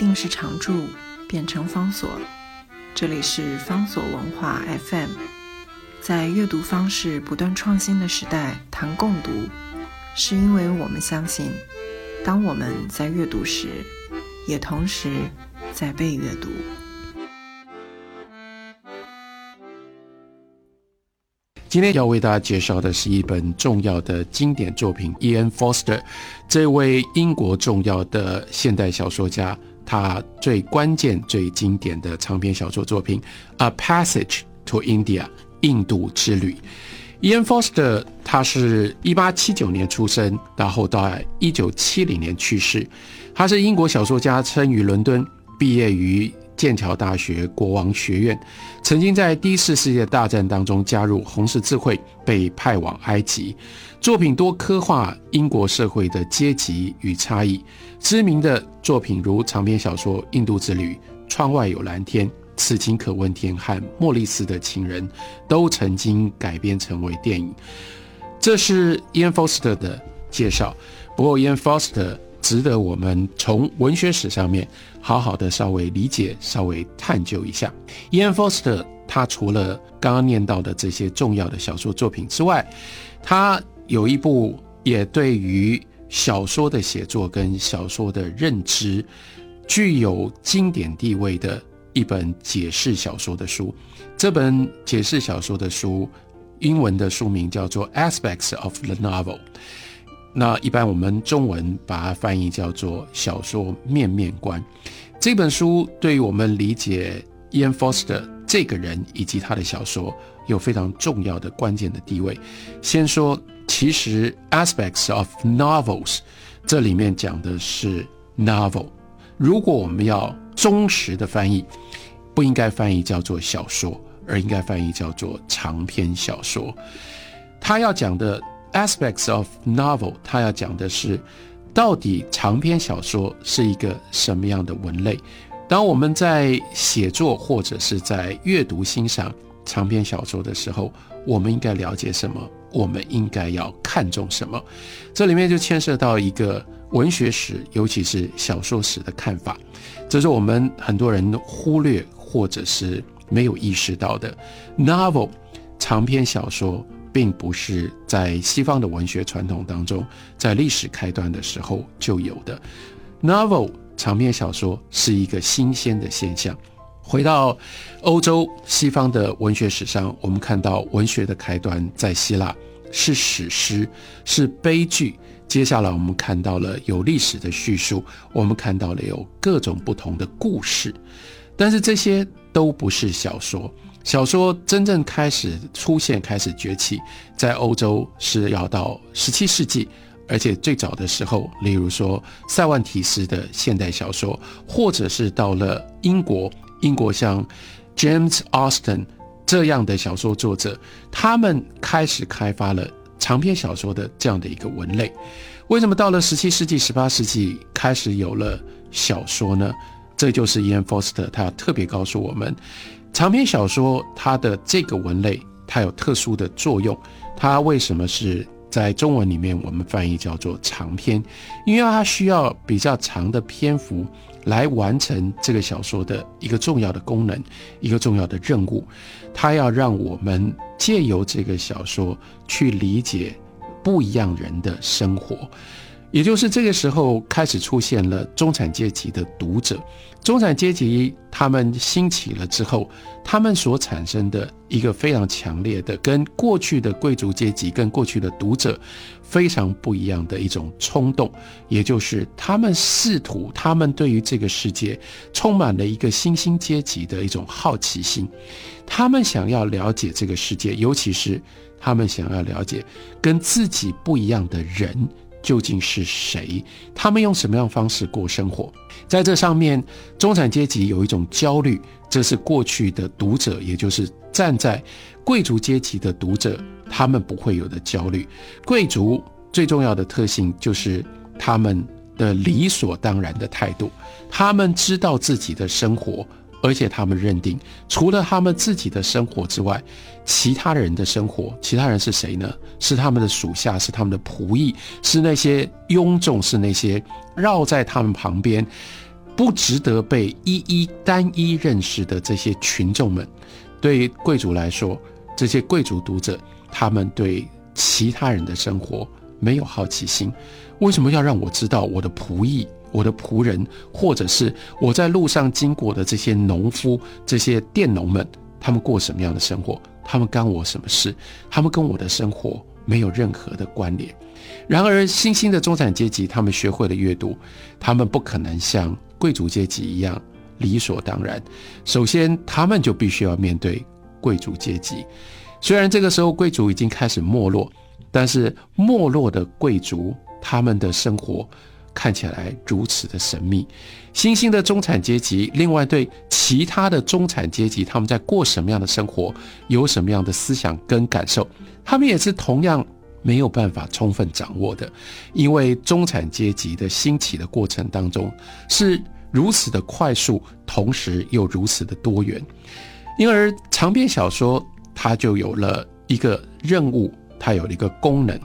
定时常驻变成方所。这里是方所文化 FM，在阅读方式不断创新的时代谈共读，是因为我们相信，当我们在阅读时，也同时在被阅读。今天要为大家介绍的是一本重要的经典作品，Ian Foster，这位英国重要的现代小说家，他最关键、最经典的长篇小说作品《A Passage to India》印度之旅。Ian Foster，他是一八七九年出生，然后到一九七零年去世。他是英国小说家，生于伦敦，毕业于。剑桥大学国王学院，曾经在第一次世界大战当中加入红十字会，被派往埃及。作品多刻画英国社会的阶级与差异。知名的作品如长篇小说《印度之旅》《窗外有蓝天》《此情可问天》和《莫里斯的情人》，都曾经改编成为电影。这是 Ian Foster 的介绍。不过，Ian Foster。值得我们从文学史上面好好的稍微理解、稍微探究一下。Ian Foster 他除了刚刚念到的这些重要的小说作品之外，他有一部也对于小说的写作跟小说的认知具有经典地位的一本解释小说的书。这本解释小说的书，英文的书名叫做《Aspects of the Novel》。那一般我们中文把它翻译叫做“小说面面观”。这本书对于我们理解 Ian Foster 这个人以及他的小说有非常重要的关键的地位。先说，其实 aspects of novels 这里面讲的是 novel。如果我们要忠实的翻译，不应该翻译叫做小说，而应该翻译叫做长篇小说。他要讲的。Aspects of novel，他要讲的是，到底长篇小说是一个什么样的文类？当我们在写作或者是在阅读欣赏长篇小说的时候，我们应该了解什么？我们应该要看重什么？这里面就牵涉到一个文学史，尤其是小说史的看法，这是我们很多人忽略或者是没有意识到的。Novel，长篇小说。并不是在西方的文学传统当中，在历史开端的时候就有的。Novel 长篇小说是一个新鲜的现象。回到欧洲西方的文学史上，我们看到文学的开端在希腊是史诗，是悲剧。接下来我们看到了有历史的叙述，我们看到了有各种不同的故事，但是这些都不是小说。小说真正开始出现、开始崛起，在欧洲是要到十七世纪，而且最早的时候，例如说塞万提斯的现代小说，或者是到了英国，英国像 James Austen 这样的小说作者，他们开始开发了长篇小说的这样的一个文类。为什么到了十七世纪、十八世纪开始有了小说呢？这就是 Ian Foster 他特别告诉我们。长篇小说它的这个文类，它有特殊的作用。它为什么是在中文里面我们翻译叫做长篇？因为它需要比较长的篇幅来完成这个小说的一个重要的功能，一个重要的任务。它要让我们借由这个小说去理解不一样人的生活。也就是这个时候开始出现了中产阶级的读者，中产阶级他们兴起了之后，他们所产生的一个非常强烈的，跟过去的贵族阶级、跟过去的读者非常不一样的一种冲动，也就是他们试图，他们对于这个世界充满了一个新兴阶级的一种好奇心，他们想要了解这个世界，尤其是他们想要了解跟自己不一样的人。究竟是谁？他们用什么样方式过生活？在这上面，中产阶级有一种焦虑，这是过去的读者，也就是站在贵族阶级的读者，他们不会有的焦虑。贵族最重要的特性就是他们的理所当然的态度，他们知道自己的生活。而且他们认定，除了他们自己的生活之外，其他人的生活，其他人是谁呢？是他们的属下，是他们的仆役，是那些庸众，是那些绕在他们旁边，不值得被一一单一认识的这些群众们，对于贵族来说，这些贵族读者，他们对其他人的生活没有好奇心。为什么要让我知道我的仆役、我的仆人，或者是我在路上经过的这些农夫、这些佃农们，他们过什么样的生活？他们干我什么事？他们跟我的生活没有任何的关联。然而，新兴的中产阶级，他们学会了阅读，他们不可能像。贵族阶级一样理所当然。首先，他们就必须要面对贵族阶级。虽然这个时候贵族已经开始没落，但是没落的贵族他们的生活看起来如此的神秘。新兴的中产阶级，另外对其他的中产阶级他们在过什么样的生活，有什么样的思想跟感受，他们也是同样没有办法充分掌握的。因为中产阶级的兴起的过程当中是。如此的快速，同时又如此的多元，因而长篇小说它就有了一个任务，它有了一个功能，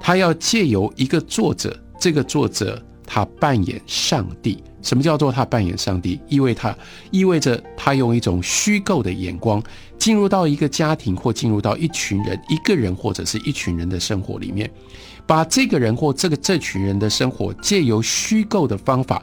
它要借由一个作者，这个作者他扮演上帝。什么叫做他扮演上帝？意味他意味着他用一种虚构的眼光，进入到一个家庭或进入到一群人、一个人或者是一群人的生活里面，把这个人或这个这群人的生活借由虚构的方法。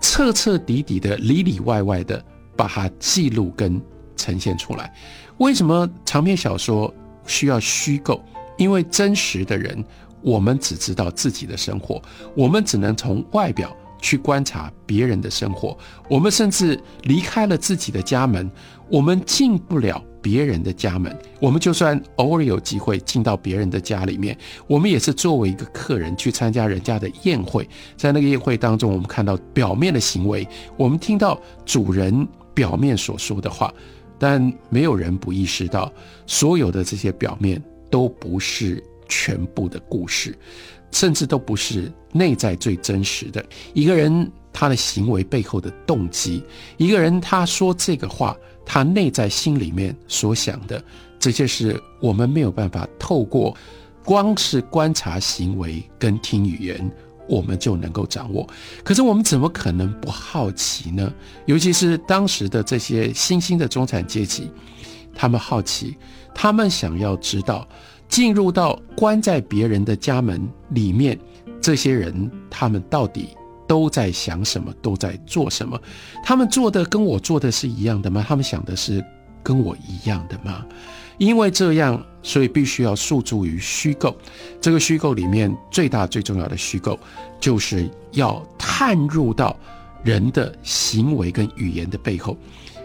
彻彻底底的、里里外外的把它记录跟呈现出来。为什么长篇小说需要虚构？因为真实的人，我们只知道自己的生活，我们只能从外表去观察别人的生活。我们甚至离开了自己的家门，我们进不了。别人的家门，我们就算偶尔有机会进到别人的家里面，我们也是作为一个客人去参加人家的宴会。在那个宴会当中，我们看到表面的行为，我们听到主人表面所说的话，但没有人不意识到，所有的这些表面都不是全部的故事，甚至都不是内在最真实的一个人他的行为背后的动机，一个人他说这个话。他内在心里面所想的这些是，我们没有办法透过光是观察行为跟听语言，我们就能够掌握。可是我们怎么可能不好奇呢？尤其是当时的这些新兴的中产阶级，他们好奇，他们想要知道，进入到关在别人的家门里面，这些人他们到底。都在想什么？都在做什么？他们做的跟我做的是一样的吗？他们想的是跟我一样的吗？因为这样，所以必须要诉诸于虚构。这个虚构里面最大最重要的虚构，就是要探入到人的行为跟语言的背后，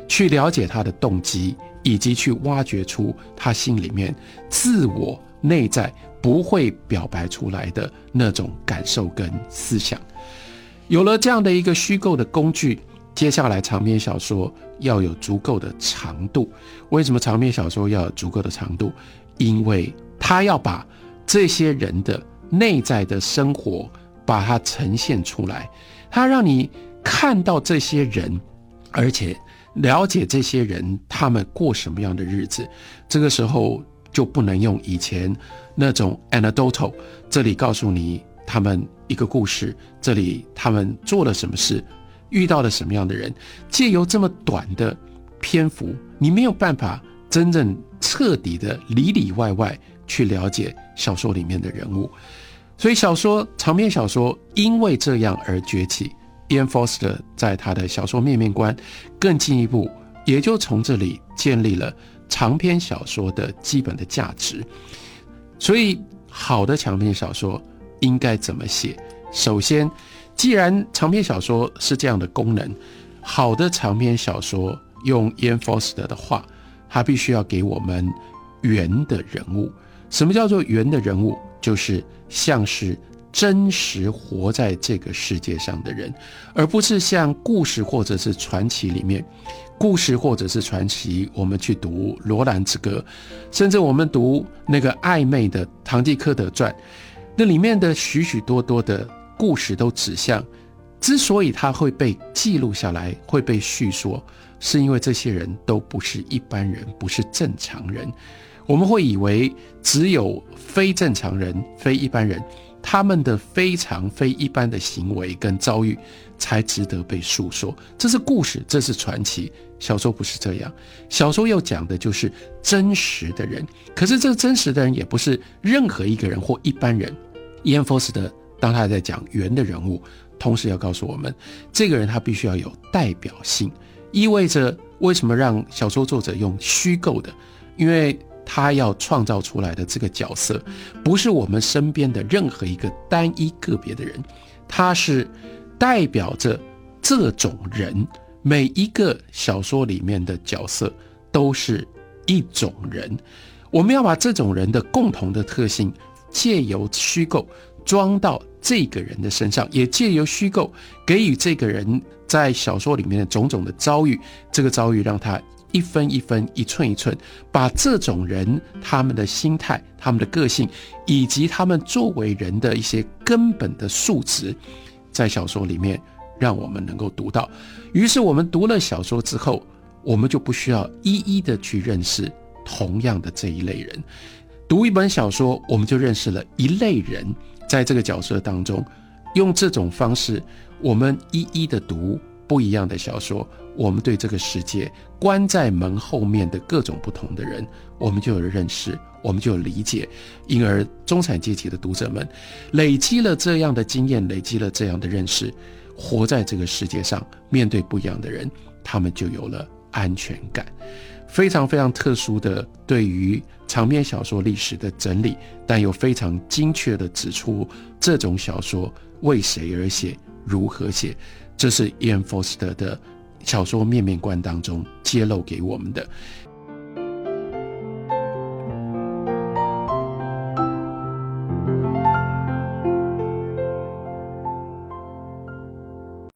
去了解他的动机，以及去挖掘出他心里面自我内在不会表白出来的那种感受跟思想。有了这样的一个虚构的工具，接下来长篇小说要有足够的长度。为什么长篇小说要有足够的长度？因为他要把这些人的内在的生活把它呈现出来，他让你看到这些人，而且了解这些人他们过什么样的日子。这个时候就不能用以前那种 anecdotal，这里告诉你。他们一个故事，这里他们做了什么事，遇到了什么样的人，借由这么短的篇幅，你没有办法真正彻底的里里外外去了解小说里面的人物，所以小说长篇小说因为这样而崛起。Ian Foster 在他的小说面面观更进一步，也就从这里建立了长篇小说的基本的价值。所以好的长篇小说。应该怎么写？首先，既然长篇小说是这样的功能，好的长篇小说用 Ian Foster 的话，他必须要给我们圆的人物。什么叫做圆的人物？就是像是真实活在这个世界上的人，而不是像故事或者是传奇里面，故事或者是传奇，我们去读《罗兰之歌》，甚至我们读那个暧昧的《堂吉诃德传》。那里面的许许多多的故事都指向，之所以它会被记录下来，会被叙说，是因为这些人都不是一般人，不是正常人。我们会以为只有非正常人、非一般人，他们的非常非一般的行为跟遭遇才值得被诉说。这是故事，这是传奇。小说不是这样，小说要讲的就是真实的人。可是这真实的人也不是任何一个人或一般人。伊恩·福斯特当他在讲圆的人物，同时要告诉我们，这个人他必须要有代表性，意味着为什么让小说作者用虚构的？因为他要创造出来的这个角色，不是我们身边的任何一个单一个别的人，他是代表着这种人。每一个小说里面的角色都是一种人，我们要把这种人的共同的特性借由虚构装到这个人的身上，也借由虚构给予这个人在小说里面的种种的遭遇，这个遭遇让他。一分一分、一寸一寸，把这种人他们的心态、他们的个性，以及他们作为人的一些根本的素质，在小说里面让我们能够读到。于是，我们读了小说之后，我们就不需要一一的去认识同样的这一类人。读一本小说，我们就认识了一类人，在这个角色当中，用这种方式，我们一一的读不一样的小说。我们对这个世界关在门后面的各种不同的人，我们就有认识，我们就有理解，因而中产阶级的读者们累积了这样的经验，累积了这样的认识，活在这个世界上，面对不一样的人，他们就有了安全感。非常非常特殊的对于长篇小说历史的整理，但又非常精确的指出这种小说为谁而写，如何写，这是 Ian Foster 的。小说面面观当中揭露给我们的，